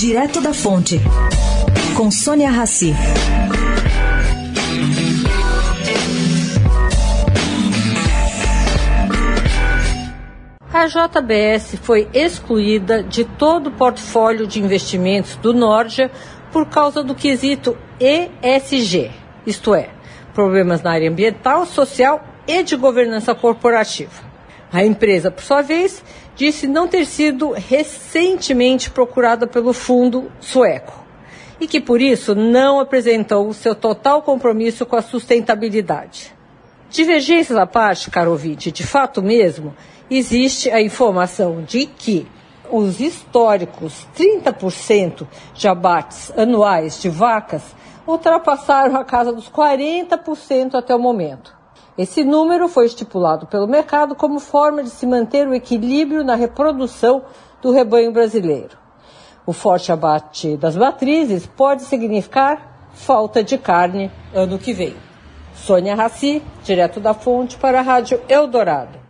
Direto da Fonte, com Sônia Rassi. A JBS foi excluída de todo o portfólio de investimentos do Nordia por causa do quesito ESG, isto é, problemas na área ambiental, social e de governança corporativa. A empresa, por sua vez, disse não ter sido recentemente procurada pelo fundo sueco e que por isso não apresentou seu total compromisso com a sustentabilidade. Divergências à parte, caro ouvinte, de fato mesmo, existe a informação de que os históricos 30% de abates anuais de vacas ultrapassaram a casa dos 40% até o momento. Esse número foi estipulado pelo mercado como forma de se manter o equilíbrio na reprodução do rebanho brasileiro. O forte abate das matrizes pode significar falta de carne ano que vem. Sônia Raci, direto da fonte para a Rádio Eldorado.